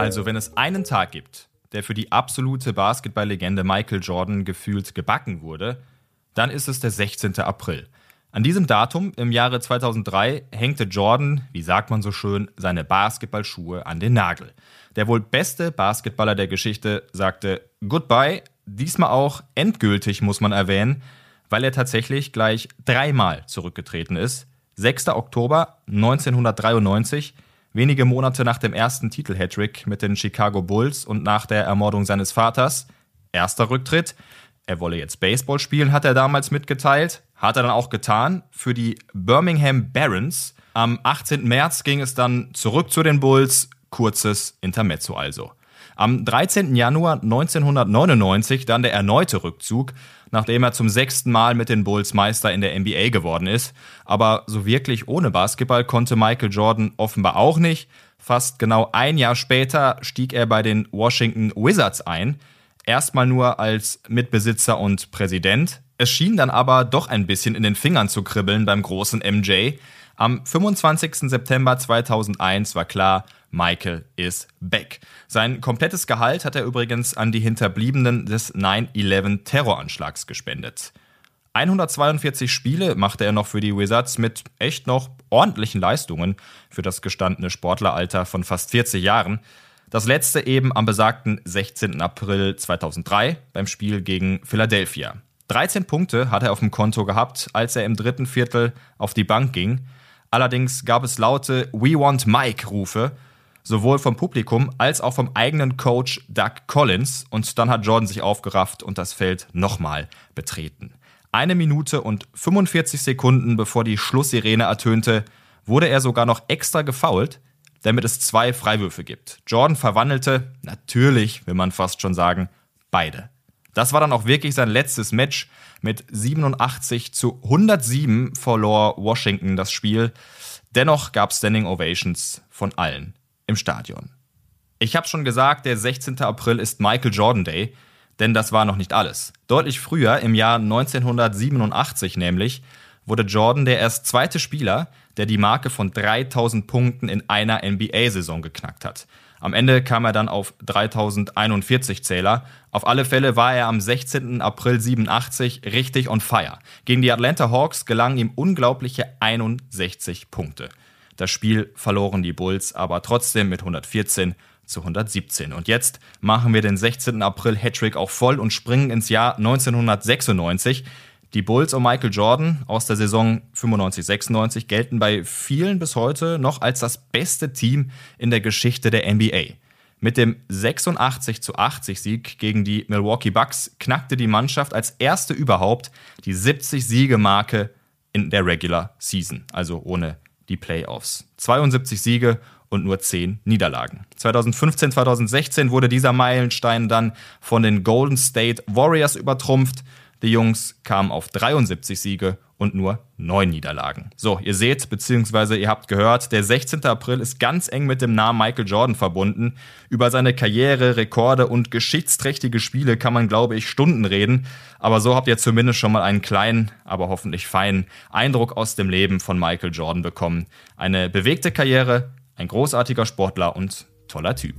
Also, wenn es einen Tag gibt, der für die absolute Basketballlegende Michael Jordan gefühlt gebacken wurde, dann ist es der 16. April. An diesem Datum im Jahre 2003 hängte Jordan, wie sagt man so schön, seine Basketballschuhe an den Nagel. Der wohl beste Basketballer der Geschichte sagte Goodbye, diesmal auch endgültig muss man erwähnen, weil er tatsächlich gleich dreimal zurückgetreten ist. 6. Oktober 1993, wenige Monate nach dem ersten Titel-Hattrick mit den Chicago Bulls und nach der Ermordung seines Vaters. Erster Rücktritt. Er wolle jetzt Baseball spielen, hat er damals mitgeteilt. Hat er dann auch getan für die Birmingham Barons. Am 18. März ging es dann zurück zu den Bulls. Kurzes Intermezzo also. Am 13. Januar 1999 dann der erneute Rückzug, nachdem er zum sechsten Mal mit den Bulls Meister in der NBA geworden ist. Aber so wirklich ohne Basketball konnte Michael Jordan offenbar auch nicht. Fast genau ein Jahr später stieg er bei den Washington Wizards ein. Erstmal nur als Mitbesitzer und Präsident. Es schien dann aber doch ein bisschen in den Fingern zu kribbeln beim großen MJ. Am 25. September 2001 war klar, Michael is back. Sein komplettes Gehalt hat er übrigens an die Hinterbliebenen des 9-11-Terroranschlags gespendet. 142 Spiele machte er noch für die Wizards mit echt noch ordentlichen Leistungen für das gestandene Sportleralter von fast 40 Jahren. Das letzte eben am besagten 16. April 2003 beim Spiel gegen Philadelphia. 13 Punkte hat er auf dem Konto gehabt, als er im dritten Viertel auf die Bank ging. Allerdings gab es laute We want Mike Rufe sowohl vom Publikum als auch vom eigenen Coach Doug Collins. Und dann hat Jordan sich aufgerafft und das Feld nochmal betreten. Eine Minute und 45 Sekunden bevor die Schlusssirene ertönte, wurde er sogar noch extra gefoult, damit es zwei Freiwürfe gibt. Jordan verwandelte, natürlich, will man fast schon sagen, beide. Das war dann auch wirklich sein letztes Match. Mit 87 zu 107 verlor Washington das Spiel. Dennoch gab es Standing Ovations von allen im Stadion. Ich habe schon gesagt, der 16. April ist Michael Jordan Day, denn das war noch nicht alles. Deutlich früher, im Jahr 1987 nämlich, wurde Jordan der erst zweite Spieler, der die Marke von 3000 Punkten in einer NBA-Saison geknackt hat. Am Ende kam er dann auf 3041 Zähler. Auf alle Fälle war er am 16. April 87 richtig on fire. Gegen die Atlanta Hawks gelangen ihm unglaubliche 61 Punkte. Das Spiel verloren die Bulls aber trotzdem mit 114 zu 117. Und jetzt machen wir den 16. April Hattrick auch voll und springen ins Jahr 1996. Die Bulls um Michael Jordan aus der Saison 95-96 gelten bei vielen bis heute noch als das beste Team in der Geschichte der NBA. Mit dem 86 zu 80 Sieg gegen die Milwaukee Bucks knackte die Mannschaft als erste überhaupt die 70 Siege Marke in der Regular Season, also ohne die Playoffs. 72 Siege und nur 10 Niederlagen. 2015, 2016 wurde dieser Meilenstein dann von den Golden State Warriors übertrumpft. Die Jungs kamen auf 73 Siege und nur 9 Niederlagen. So, ihr seht, beziehungsweise ihr habt gehört, der 16. April ist ganz eng mit dem Namen Michael Jordan verbunden. Über seine Karriere, Rekorde und geschichtsträchtige Spiele kann man, glaube ich, Stunden reden. Aber so habt ihr zumindest schon mal einen kleinen, aber hoffentlich feinen Eindruck aus dem Leben von Michael Jordan bekommen. Eine bewegte Karriere, ein großartiger Sportler und toller Typ.